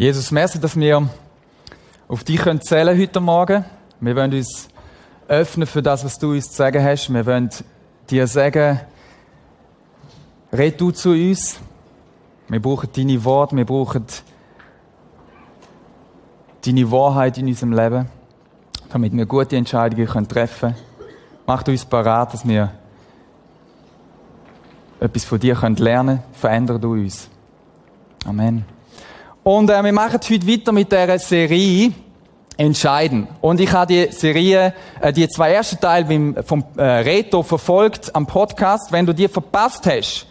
Jesus, merci, dass wir auf dich können zählen heute Morgen. Wir wollen uns öffnen für das, was du uns zu sagen hast. Wir wollen dir sagen, red du zu uns. Wir brauchen deine Worte, wir brauchen deine Wahrheit in unserem Leben, damit wir gute Entscheidungen treffen können. Mach uns parat, dass wir etwas von dir lernen können. Verändere du uns. Amen. Und äh, wir machen heute weiter mit dieser Serie Entscheiden. Und ich habe die Serie, äh, die zwei ersten Teile vom äh, Reto verfolgt am Podcast. Wenn du die verpasst hast,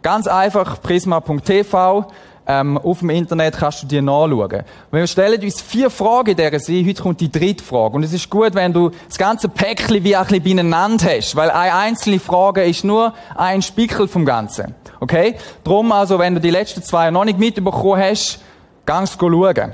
ganz einfach prisma.tv ähm, auf dem Internet kannst du dir nachschauen. Wir stellen uns vier Fragen in dieser Serie. Heute kommt die dritte Frage. Und es ist gut, wenn du das ganze Päckchen wie ein bisschen beieinander hast, weil eine einzelne Frage ist nur ein Spickel vom Ganzen. Okay? Drum also, wenn du die letzten zwei noch nicht mitbekommen hast, Ganz schauen.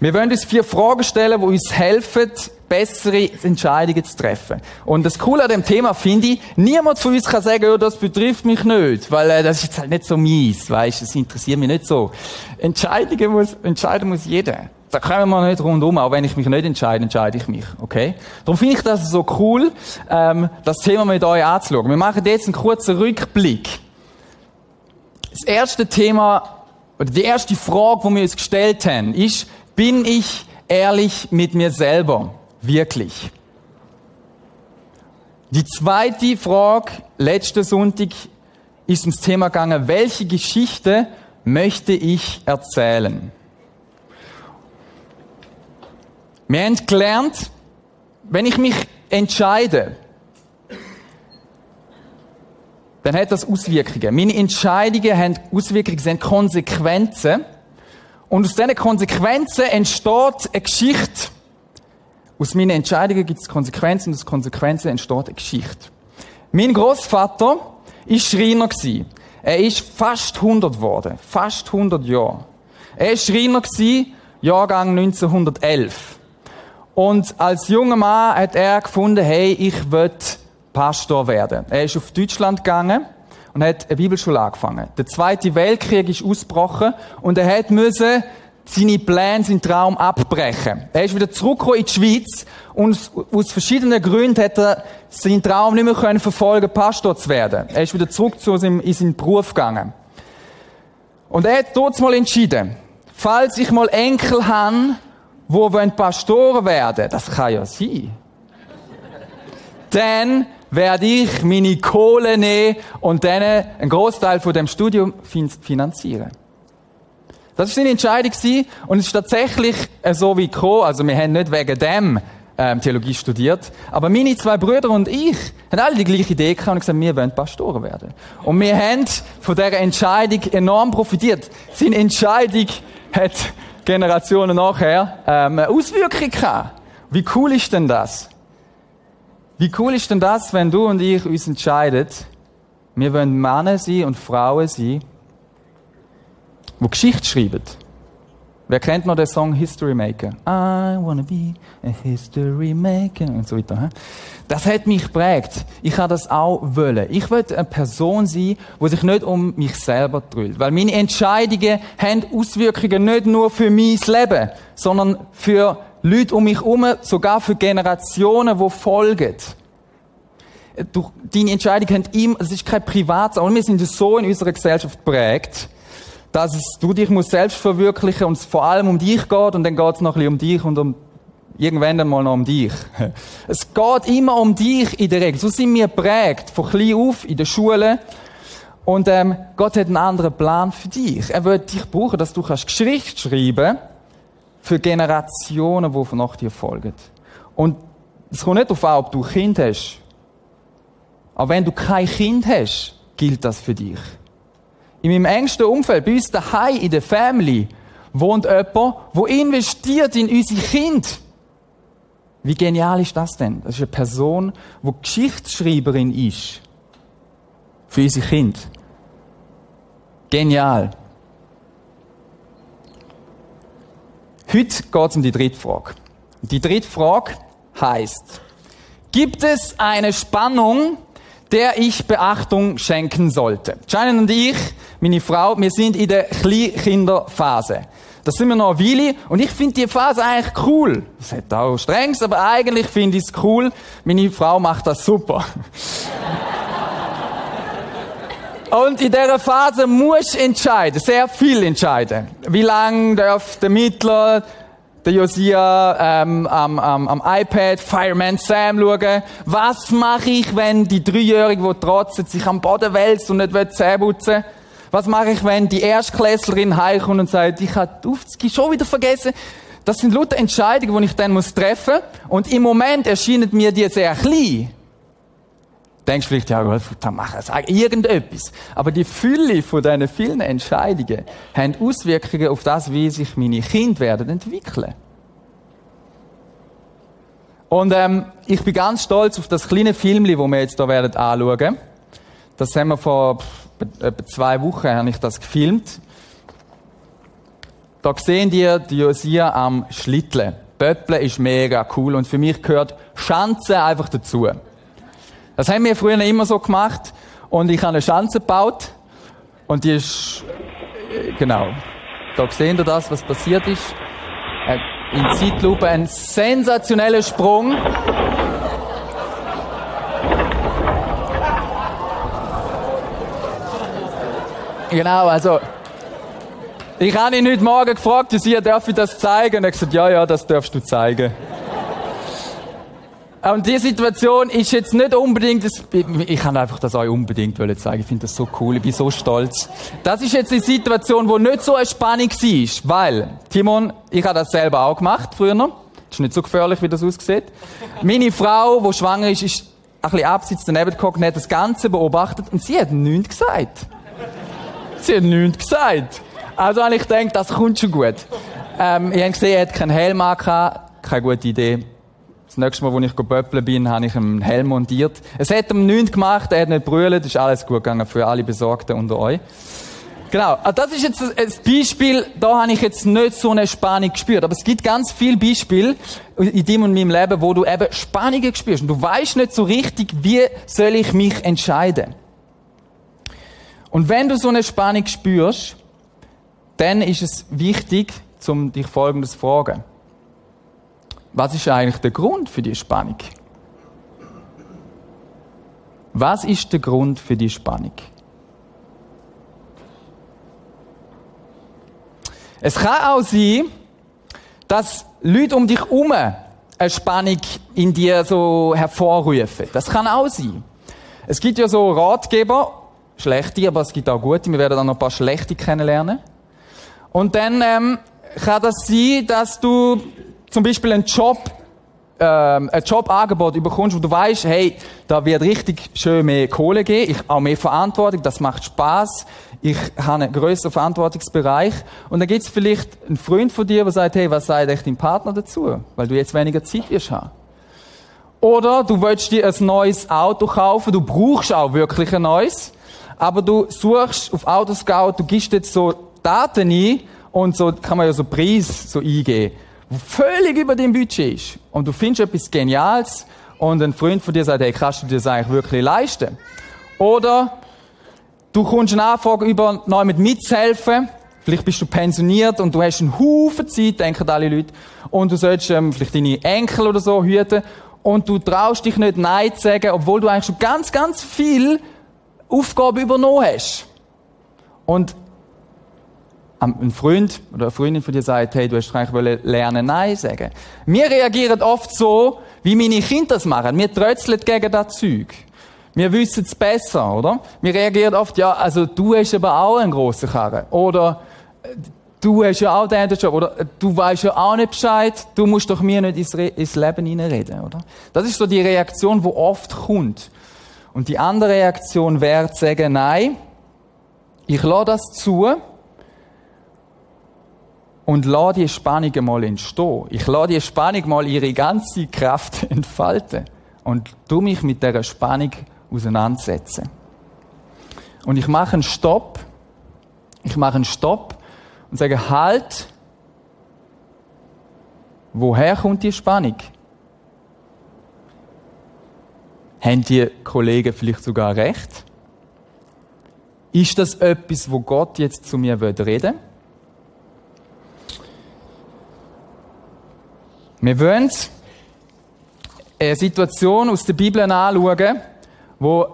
Wir wollen uns vier Fragen stellen, die uns helfen, bessere Entscheidungen zu treffen. Und das Coole an dem Thema finde ich, niemand von uns kann sagen, oh, das betrifft mich nicht, weil äh, das ist jetzt halt nicht so mies, weißt, das interessiert mich nicht so. Entscheidungen muss, entscheiden muss jeder. Da kommen wir nicht rundum, auch wenn ich mich nicht entscheide, entscheide ich mich, okay? Darum finde ich das so cool, ähm, das Thema mit euch anzuschauen. Wir machen jetzt einen kurzen Rückblick das erste Thema, oder die erste Frage, die wir uns gestellt haben, ist, bin ich ehrlich mit mir selber? Wirklich? Die zweite Frage, letzten Sonntag, ist ums Thema gegangen, welche Geschichte möchte ich erzählen? Wir haben gelernt, wenn ich mich entscheide, dann hat das Auswirkungen. Meine Entscheidungen haben Auswirkungen, sind Konsequenzen. Und aus diesen Konsequenzen entsteht eine Geschichte. Aus meinen Entscheidungen gibt es Konsequenzen und aus Konsequenzen entsteht eine Geschichte. Mein Großvater war Schreiner. Er ist fast 100 geworden. Fast 100 Jahre. Er war Schreiner, Jahrgang 1911. Und als junger Mann hat er gefunden, hey, ich will Pastor werden. Er ist auf Deutschland gegangen und hat eine Bibelschule angefangen. Der Zweite Weltkrieg ist ausgebrochen und er hat müssen seine Pläne, seinen Traum abbrechen. Er ist wieder zurückgekommen in die Schweiz und aus verschiedenen Gründen hat er seinen Traum nicht mehr können verfolgen, Pastor zu werden. Er ist wieder zurück zu seinem, in seinen Beruf gegangen. Und er hat dort mal entschieden, falls ich mal Enkel habe, wo wollen Pastoren werden, das kann ja sein. Dann werde ich meine Kohle nehmen und dann einen Großteil von dem Studium finanzieren. Das war seine Entscheidung und es ist tatsächlich so wie gekommen. Also wir haben nicht wegen dem ähm, Theologie studiert, aber meine zwei Brüder und ich haben alle die gleiche Idee gehabt und gesagt, wir wollen Pastoren werden. Und wir haben von dieser Entscheidung enorm profitiert. Seine Entscheidung hat Generationen nachher ähm, eine Auswirkung gehabt. Wie cool ist denn das? Wie cool ist denn das, wenn du und ich uns entscheiden, wir wollen Männer sein und Frauen sein, die Geschichte schreiben. Wer kennt noch den Song History Maker? I wanna be a History Maker und so weiter. Das hat mich geprägt. Ich habe das auch wollen. Ich will eine Person sein, die sich nicht um mich selber drüllt. Weil meine Entscheidungen haben Auswirkungen nicht nur für mein Leben, sondern für Leute um mich herum, sogar für Generationen, die folgen. Durch deine Entscheidung haben ihm, es ist kein Privat, aber wir sind so in unserer Gesellschaft geprägt, dass es, du dich musst selbst verwirklichen und es vor allem um dich geht und dann geht es noch ein bisschen um dich und um irgendwann einmal noch um dich. Es geht immer um dich in der Regel. So sind wir geprägt, von klein auf, in der Schule. Und ähm, Gott hat einen anderen Plan für dich. Er wird dich brauchen, dass du kannst Geschichte schreiben für Generationen, die nach dir folgen. Und es kommt nicht darauf an, ob du ein Kind hast. Aber wenn du kein Kind hast, gilt das für dich. In meinem engsten Umfeld, bei uns daheim, in der Family, wohnt jemand, der investiert in unsere Kind. Wie genial ist das denn? Das ist eine Person, die Geschichtsschreiberin ist. Für unsere Kind. Genial. Heute geht es um die dritte Frage. Die dritte Frage heißt: Gibt es eine Spannung der ich Beachtung schenken sollte. Janet und ich, meine Frau, wir sind in der Kleinkinderphase. Das sind wir noch eine Weile und ich finde die Phase eigentlich cool. Es hat auch Strengs, aber eigentlich finde ich es cool. Meine Frau macht das super. Und in dieser Phase muss entscheiden, sehr viel entscheiden. Wie lange darf der Mittler, der Josia ähm, am, am, am iPad Fireman Sam schauen? Was mache ich, wenn die Dreijährige, die trotzt, sich am Boden wälzt und nicht Zähne putzen Was mache ich, wenn die Erstklässlerin heimkommt und sagt, ich habe die schon wieder vergessen? Das sind lauter Entscheidungen, die ich dann treffen muss. Und im Moment erscheinen mir die sehr klein denkst vielleicht, ja gut, dann mach sag irgendetwas. Aber die Fülle von diesen vielen Entscheidungen haben Auswirkungen auf das, wie sich meine Kinder werden entwickeln. Und ähm, ich bin ganz stolz auf das kleine Film, das wir jetzt hier werden anschauen. Das haben wir vor etwa zwei Wochen habe ich das gefilmt. Da sehen die die Josia am Schlitteln. Pöpple ist mega cool und für mich gehört Schanze einfach dazu. Das haben wir früher immer so gemacht. Und ich habe eine Schanze gebaut. Und die ist, äh, genau. Da sehen ihr das, was passiert ist. Äh, in Zeitlupe ein sensationeller Sprung. Genau, also, ich habe ihn heute Morgen gefragt, sie das zeigen? Und er hat gesagt, ja, ja, das darfst du zeigen. Und die Situation ist jetzt nicht unbedingt, das, ich kann einfach das euch unbedingt zeigen. Ich finde das so cool, ich bin so stolz. Das ist jetzt eine Situation, wo nicht so eine Spannung war, weil, Timon, ich habe das selber auch gemacht, früher noch. Ist nicht so gefährlich, wie das aussieht. Meine Frau, die schwanger ist, ist ein bisschen abseits daneben und hat das Ganze beobachtet und sie hat nichts gesagt. Sie hat nichts gesagt. Also habe ich das kommt schon gut. Ähm, ich habe gesehen, er hat keinen Helm angehabt. Keine gute Idee das nächste Mal, wo ich böppeln bin, habe ich einen Helm montiert. Es hat ihm nichts gemacht, er hat nicht brüllt, ist alles gut gegangen für alle Besorgten unter euch. Genau, ah, das ist jetzt ein Beispiel, da habe ich jetzt nicht so eine Spannung gespürt. Aber es gibt ganz viele Beispiele in dem und meinem Leben, wo du eben Spannungen spürst. Und du weißt nicht so richtig, wie soll ich mich entscheiden. Und wenn du so eine Spannung spürst, dann ist es wichtig, um dich Folgendes zu fragen. Was ist eigentlich der Grund für die Spannung? Was ist der Grund für die Spannung? Es kann auch sein, dass Leute um dich herum eine Spannung in dir so hervorrufen. Das kann auch sein. Es gibt ja so Ratgeber, schlechte, aber es gibt auch gute. Wir werden dann noch ein paar schlechte kennenlernen. Und dann ähm, kann das sein, dass du zum Beispiel einen Job, ähm, ein Jobangebot überkommst, wo du weißt, hey, da wird richtig schön mehr Kohle geben, ich auch mehr Verantwortung, das macht Spaß, ich habe einen größeren Verantwortungsbereich. Und dann gibt es vielleicht einen Freund von dir, der sagt, hey, was sagt echt dein Partner dazu, weil du jetzt weniger Zeit wirst haben. Oder du willst dir ein neues Auto kaufen, du brauchst auch wirklich ein neues, aber du suchst auf Autoscout, du gibst jetzt so Daten ein und so kann man ja so Preis so eingeben völlig über dem Budget ist und du findest etwas Geniales und ein Freund von dir sagt, hey, kannst du dir das eigentlich wirklich leisten? Oder du kommst eine Anfrage über, neu mit mitzuhelfen, vielleicht bist du pensioniert und du hast einen Haufen Zeit, denken alle Leute, und du sollst ähm, vielleicht deine Enkel oder so hüten und du traust dich nicht Nein zu sagen, obwohl du eigentlich schon ganz, ganz viel Aufgaben übernommen hast. Und ein Freund oder eine Freundin von dir sagt, hey, du hast eigentlich lernen, Nein sagen. Wir reagieren oft so, wie meine Kinder das machen. Wir trötzeln gegen das Zeug. Wir wissen es besser, oder? Wir reagieren oft, ja, also du hast aber auch einen grossen Karren. Oder äh, du hast ja auch den Job. Oder äh, du weißt ja auch nicht Bescheid. Du musst doch mir nicht ins, Re ins Leben hineinreden, oder? Das ist so die Reaktion, die oft kommt. Und die andere Reaktion wäre zu sagen, nein, ich lasse das zu, und lass die Spannung mal entstehen. Ich lasse die Spannung mal ihre ganze Kraft entfalten und tu mich mit dieser Spannung auseinandersetzen. Und ich mache einen Stopp. Ich mache einen Stopp und sage, halt, woher kommt die Spannung? Haben die Kollegen vielleicht sogar recht? Ist das etwas, wo Gott jetzt zu mir reden will? Wir wollen eine Situation aus der Bibel anschauen, wo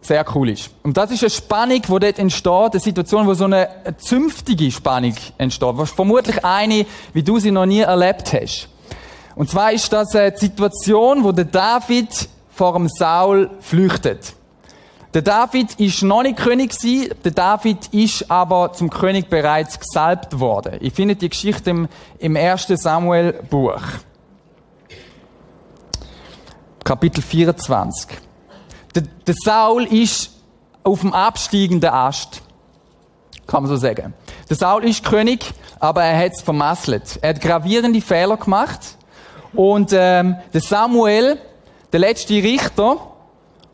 sehr cool ist. Und das ist eine Spannung, die dort entsteht, eine Situation, wo so eine zünftige Spannung entsteht. Vermutlich eine, wie du sie noch nie erlebt hast. Und zwar ist das eine Situation, wo der David vor dem Saul flüchtet. Der David ist noch nicht König gewesen, der David ist aber zum König bereits gesalbt worden. Ich finde die Geschichte im, im 1. Samuel Buch. Kapitel 24. Der, der Saul ist auf dem absteigenden Ast. Kann man so sagen. Der Saul ist König, aber er hat es vermasselt. Er hat gravierende Fehler gemacht. Und ähm, der Samuel, der letzte Richter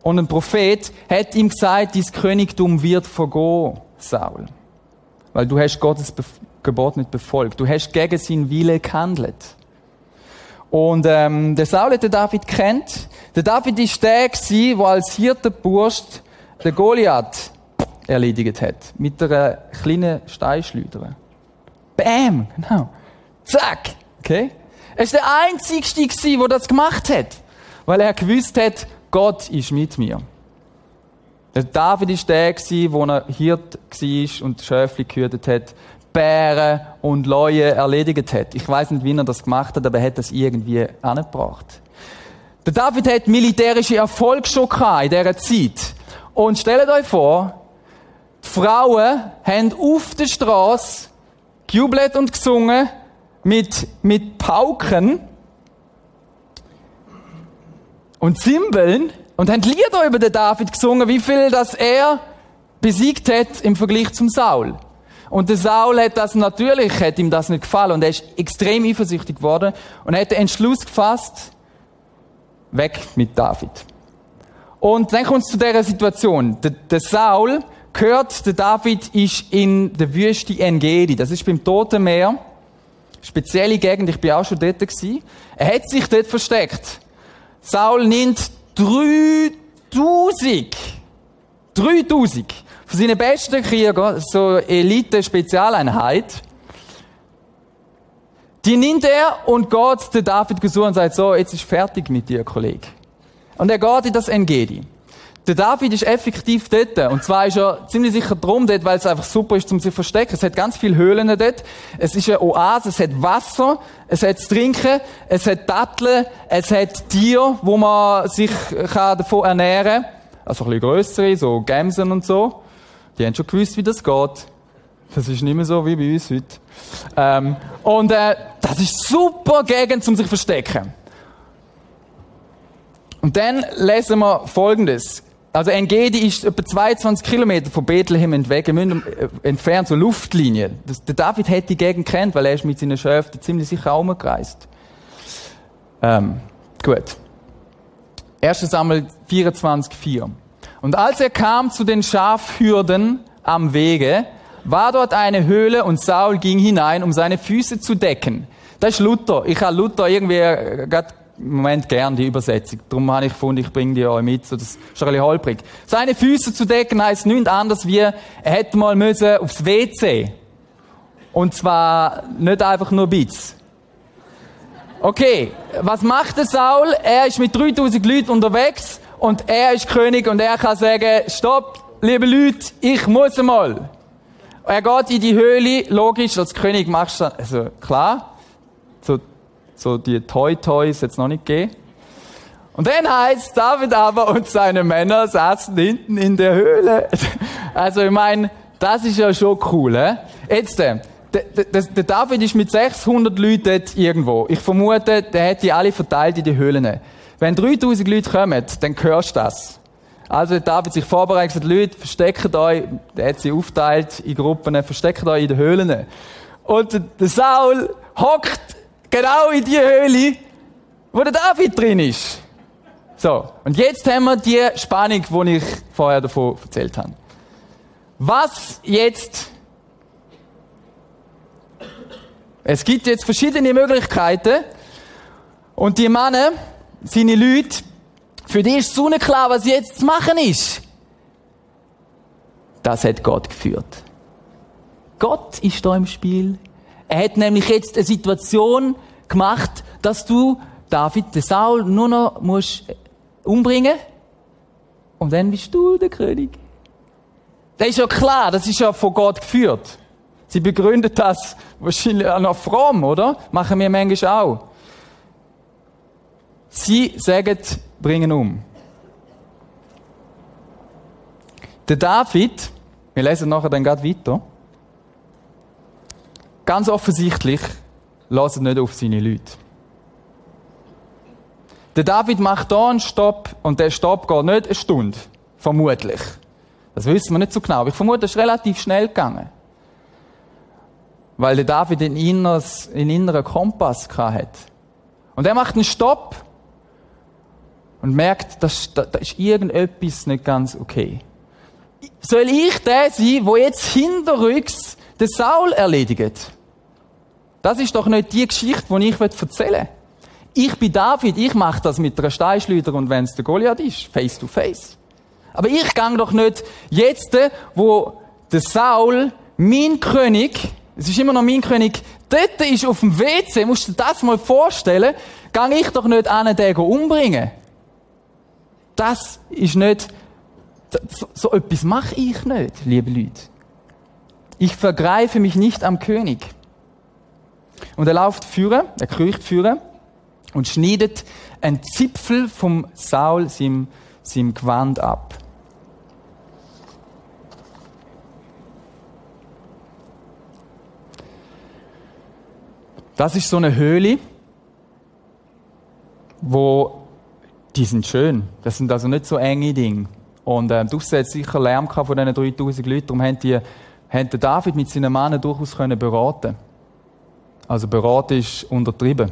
und ein Prophet, hat ihm gesagt, dein Königtum wird vergehen, Saul. Weil du hast Gottes Gebot nicht befolgt. Du hast gegen seinen Wille gehandelt. Und ähm, der Saul hat den David kennt. Der David ist der der als Hirtenbursch den Goliath erledigt hat. Mit einer kleinen Steinschleuder. Bam! Genau. Zack! Okay? Er ist der Einzige der das gemacht hat. Weil er gewusst hat, Gott ist mit mir. Der David ist der wo er Hirt war und Schäfli gehütet hat. Bären und Leue erledigt hat. Ich weiß nicht, wie er das gemacht hat, aber er hat das irgendwie angebracht. Der David hat militärische Erfolg schon in dieser Zeit. Und stellt euch vor, die Frauen haben auf der Straße gejubelt und gesungen mit, mit Pauken und Zimbeln und haben Lieder über den David gesungen, wie viel das er besiegt hat im Vergleich zum Saul. Und der Saul hat das natürlich, hat ihm das nicht gefallen und er ist extrem eifersüchtig geworden und hat den Entschluss gefasst, weg mit David. Und dann kommt es zu dieser Situation. Der, der Saul gehört, der David ist in der Wüste Engedi. Das ist beim Toten Meer. Spezielle Gegend, ich bin auch schon dort gewesen. Er hat sich dort versteckt. Saul nimmt 3000, 3000 von seinen besten Kriegern, so Elite-Spezialeinheit, die nimmt er und geht den David gesucht und sagt, so, jetzt ist fertig mit dir, Kollege. Und er geht in das Engedi. Der David ist effektiv dort. Und zwar ist er ziemlich sicher drum dort, weil es einfach super ist, um sich zu verstecken. Es hat ganz viele Höhlen dort. Es ist eine Oase, es hat Wasser, es hat zu trinken, es hat Datteln, es hat Tiere, wo man sich davon ernähren kann. Also ein bisschen grössere, so Gämsen und so. Die haben schon gewusst, wie das geht. Das ist nicht mehr so wie bei uns heute. Ähm, und äh, das ist super Gegend, um sich zu verstecken. Und dann lesen wir Folgendes. Also Engedi ist etwa 22 Kilometer von Bethlehem äh, entfernt, so Luftlinie. Das, der David hätte die Gegend kennt, weil er ist mit seinen Schäften ziemlich sicher auch umgereist. Ähm, gut. 1. Samuel 24, 4. Und als er kam zu den Schafhürden am Wege, war dort eine Höhle und Saul ging hinein, um seine Füße zu decken. Das ist Luther. Ich habe Luther irgendwie äh, gerade im Moment gern die Übersetzung. Darum habe ich gefunden, ich bringe die euch mit. So, das ist ein bisschen holprig. Seine Füße zu decken heißt nichts anderes wie, er hätte mal müssen aufs WC. Und zwar nicht einfach nur Bits. Okay, was macht der Saul? Er ist mit 3000 Leuten unterwegs und er ist König und er kann sagen, stopp, liebe Leute, ich muss mal. Er geht in die Höhle, logisch, als König machst du, also klar, so die Toy-Toys jetzt noch nicht gehen. Und dann heißt David aber und seine Männer saßen hinten in der Höhle. Also ich meine, das ist ja schon cool. He? Jetzt, äh, der, der, der David ist mit 600 Leuten dort irgendwo. Ich vermute, der hat die alle verteilt in die Höhlen. Wenn 3000 Leute kommen, dann hörst du das. Also David sich vorbereitet, Leute, versteckt euch, er hat sie aufteilt in Gruppen, versteckt euch in den Höhlen. Und der Saul hockt genau in die Höhle, wo der David drin ist. So, und jetzt haben wir die Spannung, die ich vorher davon erzählt habe. Was jetzt? Es gibt jetzt verschiedene Möglichkeiten und die Männer seine Leute Für die ist Sonne klar, was jetzt zu machen ist. Das hat Gott geführt. Gott ist da im Spiel. Er hat nämlich jetzt eine Situation gemacht, dass du David, den Saul, nur noch musst umbringen und dann bist du der König. Das ist ja klar, das ist ja von Gott geführt. Sie begründet das wahrscheinlich auch noch fromm, oder? Machen wir manchmal auch. Sie sagen, bringen um. Der David, wir lesen nachher dann gerade weiter, ganz offensichtlich lässt nicht auf seine Leute. Der David macht da einen Stopp und der Stopp geht nicht eine Stunde. Vermutlich. Das wissen wir nicht so genau. Ich vermute, es ist relativ schnell gegangen. Weil der David einen inneren, einen inneren Kompass hat. Und er macht einen Stopp und merkt, da, ist irgendetwas nicht ganz okay. Soll ich der sein, wo jetzt hinterrücks den Saul erledigt? Das ist doch nicht die Geschichte, die ich erzählen will. Ich bin David, ich mache das mit einer Steinschleuder und wenn es der Goliath ist, face to face. Aber ich gang doch nicht jetzt, wo der Saul, mein König, es ist immer noch mein König, dort ist auf dem WC, musst du dir das mal vorstellen, gang ich doch nicht an den umbringen. Das ist nicht, so, so etwas mache ich nicht, liebe Leute. Ich vergreife mich nicht am König. Und er läuft führen, er kriecht führen und schneidet einen Zipfel vom Saul seinem, seinem Gewand ab. Das ist so eine Höhle, wo die sind schön. Das sind also nicht so enge Dinge. Und äh, du hast sicher Lärm von diesen 3000 Leuten. Darum haben David mit seinen Männern durchaus können beraten Also beraten ist untertrieben.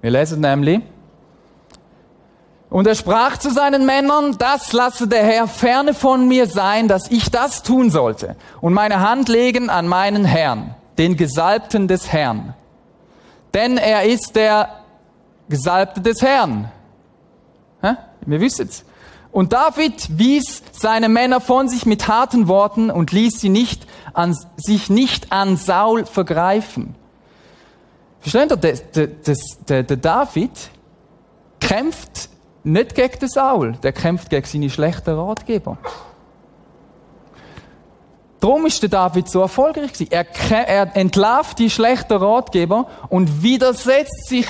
Wir lesen nämlich, und er sprach zu seinen Männern, das lasse der Herr ferne von mir sein, dass ich das tun sollte und meine Hand legen an meinen Herrn, den Gesalbten des Herrn. Denn er ist der Gesalbte des Herrn. Hä? Wir wissen es. Und David wies seine Männer von sich mit harten Worten und ließ sie nicht an, sich nicht an Saul vergreifen. Versteht ihr? Der, der, der, David kämpft nicht gegen den Saul, der kämpft gegen seine schlechten Ratgeber. Darum ist der David so erfolgreich gewesen. Er, er entlarvt die schlechten Ratgeber und widersetzt sich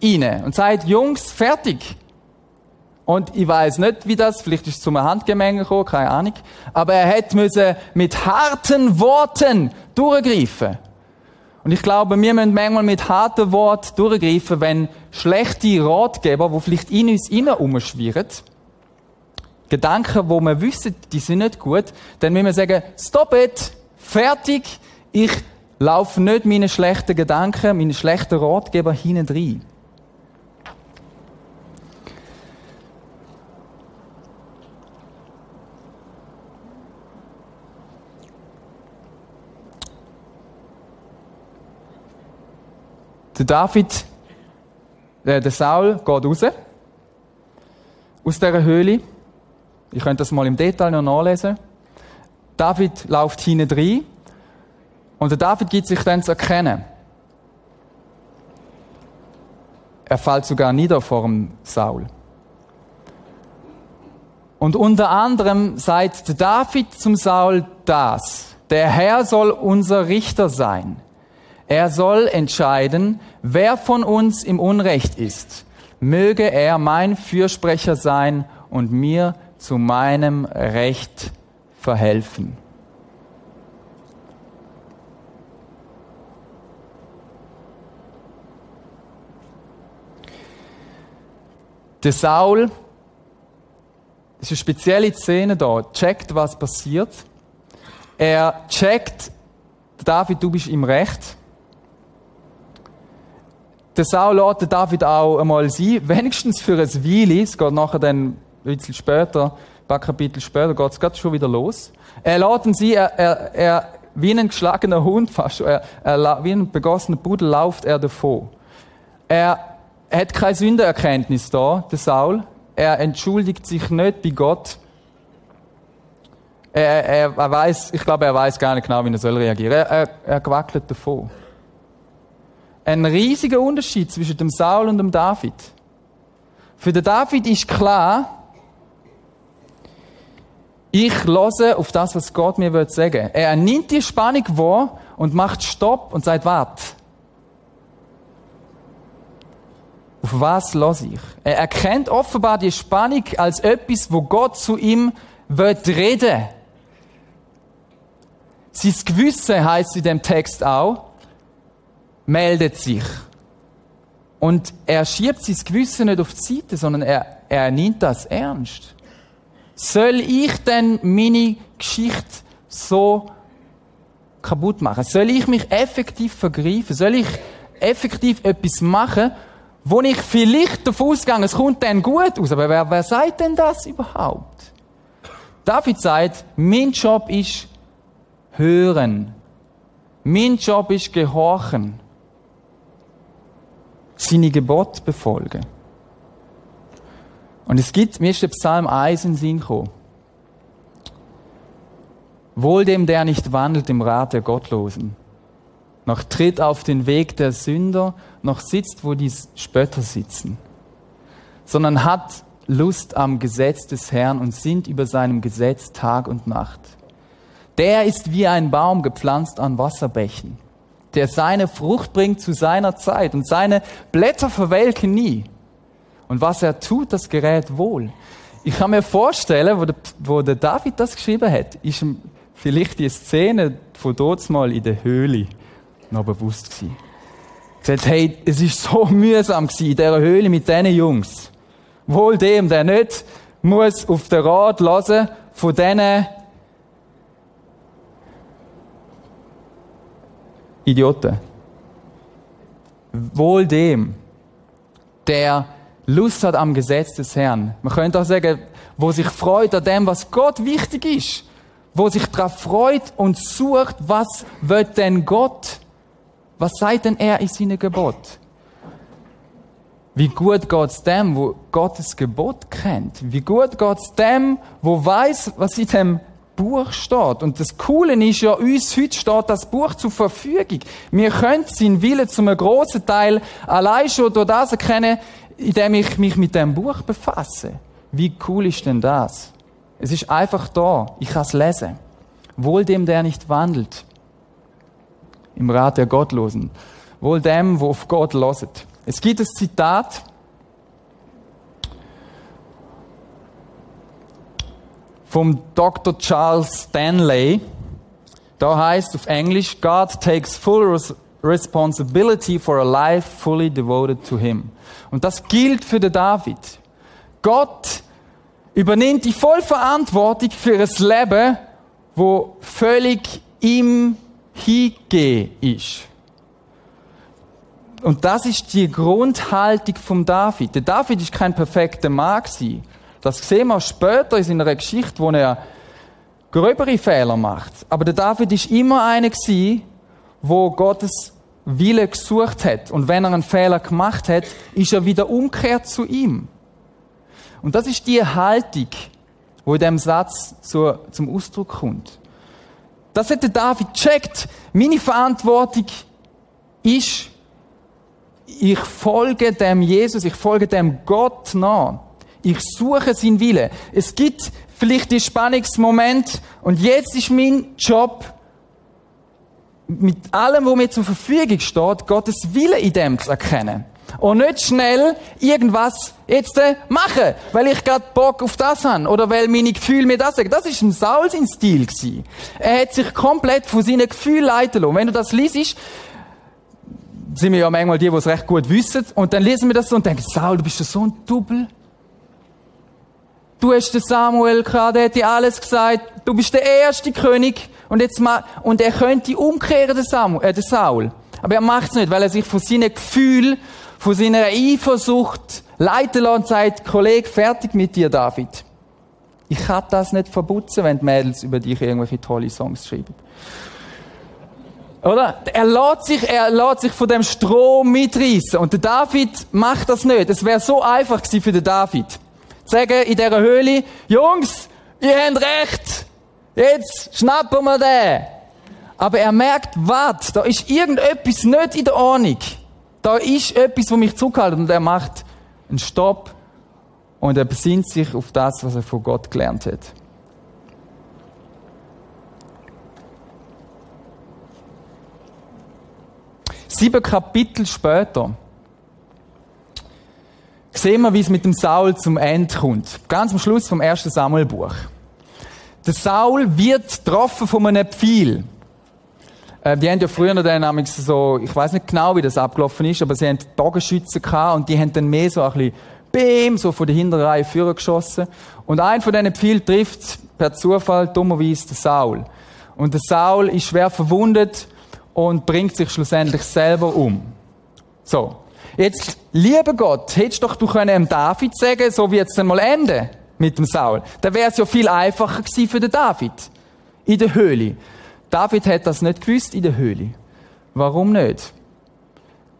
ihnen und sagt, Jungs, fertig. Und ich weiß nicht, wie das, vielleicht ist es zum Handgemenge gekommen, keine Ahnung. Aber er müssen mit harten Worten durchgreifen. Und ich glaube, wir müssen manchmal mit harten Worten durchgreifen, wenn schlechte Ratgeber, die vielleicht in uns innen umschwirren, Gedanken, wo wir wissen, die sind nicht gut, dann müssen wir sagen, stop it, fertig, ich laufe nicht meine schlechten Gedanken, meine schlechten Ratgeber hinten rein. Der David, äh, der Saul geht raus aus dieser Höhle. Ich könnte das mal im Detail noch nachlesen. David läuft hinten rein und der David gibt sich dann zu erkennen. Er fällt sogar nieder vor dem Saul. Und unter anderem sagt der David zum Saul das. Der Herr soll unser Richter sein. Er soll entscheiden, wer von uns im Unrecht ist. Möge er mein Fürsprecher sein und mir zu meinem Recht verhelfen. Der Saul, das ist eine spezielle Szene da, checkt, was passiert. Er checkt, David, du bist im Recht der Saul lässt David auch einmal sein, wenigstens für ein Weile. Es geht nachher dann ein bisschen später, ein paar Kapitel später, geht es gerade schon wieder los. Er lässt ihn sein, er, er, er, wie ein geschlagener Hund fast, er, er, wie ein begossener Pudel läuft er davon. Er, hat keine Sündenerkenntnis da, der Saul. Er entschuldigt sich nicht bei Gott. Er, er, er weiß, ich glaube, er weiß gar nicht genau, wie er soll reagieren. Er, er, er gewackelt davon. Ein riesiger Unterschied zwischen dem Saul und dem David. Für den David ist klar, ich lose auf das, was Gott mir sagen will. Er nimmt die Spannung wahr und macht Stopp und sagt, warte. Auf was los ich? Er erkennt offenbar die Spannung als etwas, wo Gott zu ihm wird reden. Sein Gewissen heißt in dem Text auch, meldet sich. Und er schiebt sein Gewissen nicht auf die Seite, sondern er, er nimmt das ernst. Soll ich denn meine Geschichte so kaputt machen? Soll ich mich effektiv vergreifen? Soll ich effektiv etwas machen, wo ich vielleicht davon ausgehe, es kommt dann gut aus. Aber wer, wer sagt denn das überhaupt? David sagt, mein Job ist hören. Mein Job ist gehorchen. Seine Gebote befolgen. Und es gibt, mir ist der Psalm 1 in Sinn gekommen. Wohl dem, der nicht wandelt im Rat der Gottlosen, noch tritt auf den Weg der Sünder, noch sitzt, wo die Spötter sitzen, sondern hat Lust am Gesetz des Herrn und sinnt über seinem Gesetz Tag und Nacht. Der ist wie ein Baum gepflanzt an Wasserbächen, der seine Frucht bringt zu seiner Zeit und seine Blätter verwelken nie. Und was er tut, das gerät wohl. Ich kann mir vorstellen, wo der, wo der David das geschrieben hat, ist ihm vielleicht die Szene von dort mal in der Höhle noch bewusst gewesen. Gesagt, hey, es ist so mühsam gewesen, in dieser Höhle mit diesen Jungs. Wohl dem, der nicht muss auf den Rat lassen von diesen Idioten. Wohl dem, der Lust hat am Gesetz des Herrn. Man könnte auch sagen, wo sich freut an dem, was Gott wichtig ist. Wo sich darauf freut und sucht, was wird denn Gott? Was sagt denn er in seinem Gebot? Wie gut geht's dem, wo Gottes Gebot kennt? Wie gut geht's dem, wo weiß, was in dem Buch steht? Und das Coole ist ja, uns heute steht das Buch zur Verfügung. Wir können seinen Willen zum großen Teil allein schon durch das erkennen, indem ich mich mit dem Buch befasse. Wie cool ist denn das? Es ist einfach da. Ich kann es lesen. Wohl dem, der nicht wandelt. Im Rat der Gottlosen. Wohl dem, wo auf Gott loset. Es gibt ein Zitat. Vom Dr. Charles Stanley. Da heißt auf Englisch, God takes full responsibility for a life fully devoted to him. Und das gilt für den David. Gott übernimmt die Vollverantwortung für ein Leben, wo völlig ihm hingegeben ist. Und das ist die Grundhaltung vom David. Der David ist kein perfekter Mann gewesen. Das sehen wir später in seiner Geschichte, wo er gröbere Fehler macht. Aber der David ist immer einer gewesen, wo Gottes Wille gesucht hat. Und wenn er einen Fehler gemacht hat, ist er wieder umkehrt zu ihm. Und das ist die Haltung, wo in dem Satz zu, zum Ausdruck kommt. Das hat der David checkt. Meine Verantwortung ist, ich folge dem Jesus, ich folge dem Gott nach. Ich suche seinen Wille. Es gibt vielleicht die Spannungsmoment und jetzt ist mein Job, mit allem, was mir zur Verfügung steht, Gottes Wille in dem zu erkennen. Und nicht schnell irgendwas jetzt äh, machen, weil ich gerade Bock auf das habe oder weil meine Gefühle mir das sagen. Das ist ein Saul sein Stil gewesen. Er hat sich komplett von seinen Gefühlen leiten lassen. Wenn du das liest, sind wir ja manchmal die, die es recht gut wissen, und dann lesen wir das so und denken, Saul, du bist ja so ein Double. Du hast den Samuel gehabt, der hat dir alles gesagt, du bist der erste König, und jetzt mal, und er könnte umkehren, den, Samuel, äh, den Saul. Aber er macht es nicht, weil er sich von seinen Gefühlen, von seiner Eifersucht leiten lässt und sagt, Kollege, fertig mit dir, David. Ich kann das nicht verputzen, wenn die Mädels über dich irgendwelche tolle Songs schreiben. Oder? Er lässt sich, er lässt sich von dem Strom mitreißen. Und der David macht das nicht. Es wäre so einfach gewesen für den David. Sagen in dieser Höhle, Jungs, ihr habt recht, jetzt schnappen wir den. Aber er merkt, was, da ist irgendetwas nicht in der Ordnung. Da ist etwas, was mich zurückhält. Und er macht einen Stopp und er besinnt sich auf das, was er von Gott gelernt hat. Sieben Kapitel später sehen wir, wie es mit dem Saul zum Ende kommt. Ganz am Schluss vom ersten Samuelbuch. Der Saul wird getroffen von einem Pfeil. Äh, die haben ja früher dann so, ich weiß nicht genau, wie das abgelaufen ist, aber sie haben Bogenschützen gehabt und die haben dann mehr so ein bisschen Bim, so von der hinteren Reihe führen geschossen. Und ein von diesen Pfeilen trifft per Zufall dummerweise den Saul. Und der Saul ist schwer verwundet und bringt sich schlussendlich selber um. So. Jetzt, lieber Gott, hättest doch du können David sagen, so wie jetzt einmal enden mit dem Saul. Dann wäre es ja viel einfacher gewesen für den David. In der Höhle. David hat das nicht gewusst in der Höhle. Warum nicht?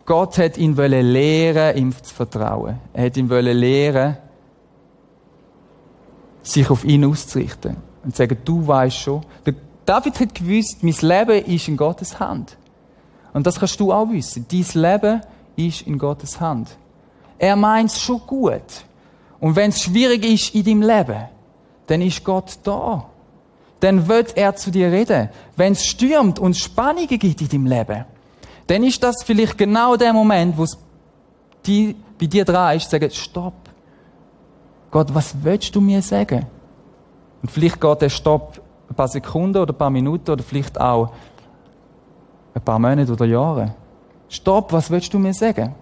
Gott hat ihn lehren, ihm zu vertrauen. Er hat ihn lehren, sich auf ihn auszurichten. Und zu sagen, du weißt schon. David hat gewusst, mein Leben ist in Gottes Hand. Und das kannst du auch wissen. Dein Leben ist in Gottes Hand. Er meint es schon gut. Und wenn es schwierig ist in deinem Leben, dann ist Gott da. Dann wird er zu dir reden. Wenn es stürmt und Spannungen gibt in deinem Leben, dann ist das vielleicht genau der Moment, wo es bei dir dran ist, zu sagen, stopp. Gott, was willst du mir sagen? Und vielleicht geht der Stopp ein paar Sekunden oder ein paar Minuten oder vielleicht auch ein paar Monate oder Jahre. Stopp, was willst du mir sagen?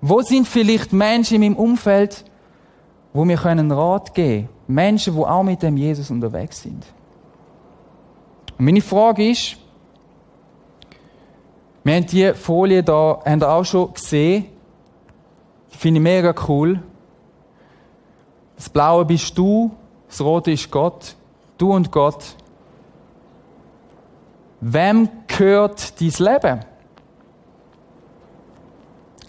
Wo sind vielleicht Menschen in meinem Umfeld, wo mir können Rat geben Menschen, wo auch mit dem Jesus unterwegs sind. Und meine Frage ist, wir haben die Folie da, haben ihr auch schon gesehen. Die finde ich mega cool. Das Blaue bist du, das Rote ist Gott. Du und Gott. Wem gehört dein Leben?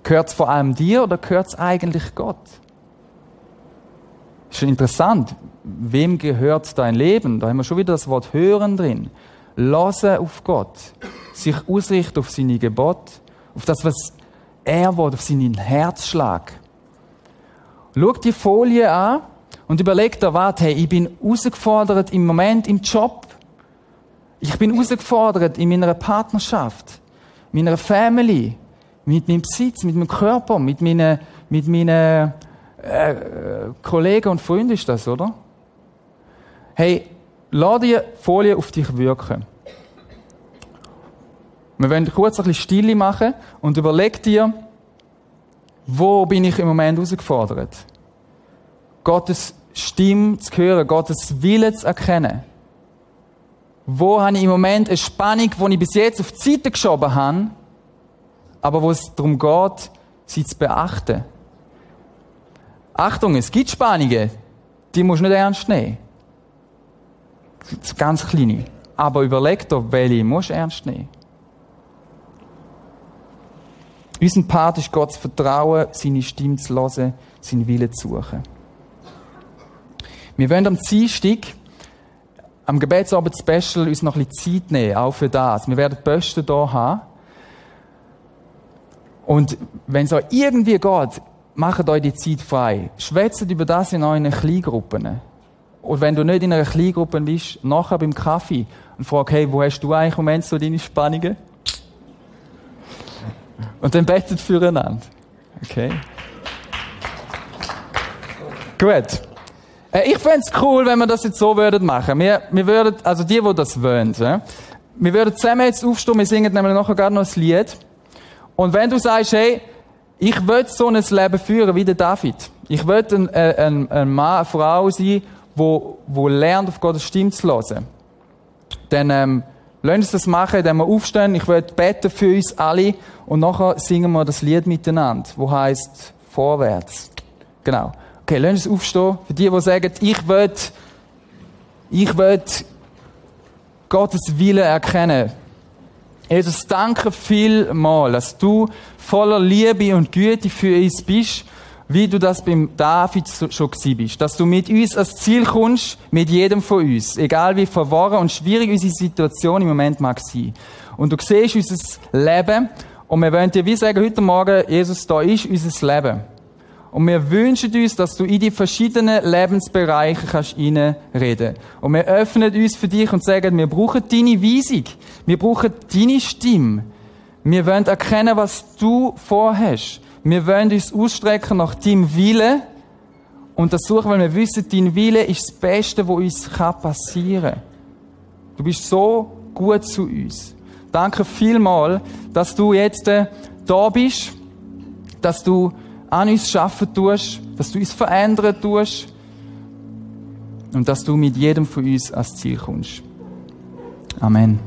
Gehört es vor allem dir oder gehört es eigentlich Gott? Ist schon interessant. Wem gehört dein Leben? Da haben wir schon wieder das Wort hören drin. Lassen auf Gott. Sich ausrichten auf seine Gebote. Auf das, was er will, auf seinen Herzschlag. Schau die Folie an und überleg dir, warte, hey, ich bin herausgefordert im Moment im Job. Ich bin herausgefordert in meiner Partnerschaft, meiner Family, mit meinem Besitz, mit meinem Körper, mit meinen, mit meinen äh, Kollegen und Freunden ist das, oder? Hey, lass die Folie auf dich wirken. Wir wollen kurz ein bisschen Stille machen und überleg dir, wo bin ich im Moment herausgefordert? Gottes Stimme zu hören, Gottes Wille zu erkennen. Wo habe ich im Moment eine Spannung, die ich bis jetzt auf die Seite geschoben habe, aber wo es darum geht, sie zu beachten. Achtung, es gibt Spannungen, die musst du nicht ernst nehmen. Ganz kleine. Aber überleg dir, welche musst du ernst nehmen. Unser Part ist Gott zu vertrauen, seine Stimme zu hören, seinen Willen zu suchen. Wir wollen am Dienstag, am Gebetsabend Special, uns noch ein bisschen Zeit nehmen, auch für das. Wir werden die Bösten hier haben. Und wenn euch irgendwie geht, macht euch die Zeit frei. Schwätzt über das in euren Kleingruppen. Und wenn du nicht in einer Kleingruppe bist, nachher beim Kaffee und frag, hey, wo hast du eigentlich im Moment so deine Spannungen? Und dann betet füreinander. Okay? Gut. Äh, ich fände es cool, wenn wir das jetzt so würden machen. Wir, wir würden, also die, die das wollen, ja? wir würden zusammen jetzt aufstehen, wir singen nämlich nachher gerade noch ein Lied. Und wenn du sagst, hey, ich will so ein Leben führen wie der David. Ich will ein, äh, ein, ein Mann, eine Frau sein, wo, wo lernt, auf Gottes Stimme zu hören. Dann, ähm, lass uns das machen, indem wir aufstehen. Ich will beten für uns alle. Und nachher singen wir das Lied miteinander, wo heißt Vorwärts. Genau. Okay, lass uns aufstehen. Für die, die sagen, ich will, ich will Gottes Wille erkennen. Jesus, danke vielmal, dass du voller Liebe und Güte für uns bist wie du das beim David schon gewesen bist. Dass du mit uns ans Ziel kommst, mit jedem von uns. Egal wie verworren und schwierig unsere Situation im Moment mag sein. Und du siehst unser Leben und wir wollen dir wie sagen, heute Morgen, Jesus, da ist unser Leben. Und wir wünschen uns, dass du in die verschiedenen Lebensbereiche kannst reinreden Und wir öffnen uns für dich und sagen, wir brauchen deine Weisung. Wir brauchen deine Stimme. Wir wollen erkennen, was du vorhast. Wir wollen uns ausstrecken nach deinem Willen und das suchen, weil wir wissen, dein Wille ist das Beste, was uns passieren kann. Du bist so gut zu uns. Danke vielmal, dass du jetzt äh, da bist, dass du an uns schaffen tust, dass du uns verändern tust und dass du mit jedem von uns ans Ziel kommst. Amen.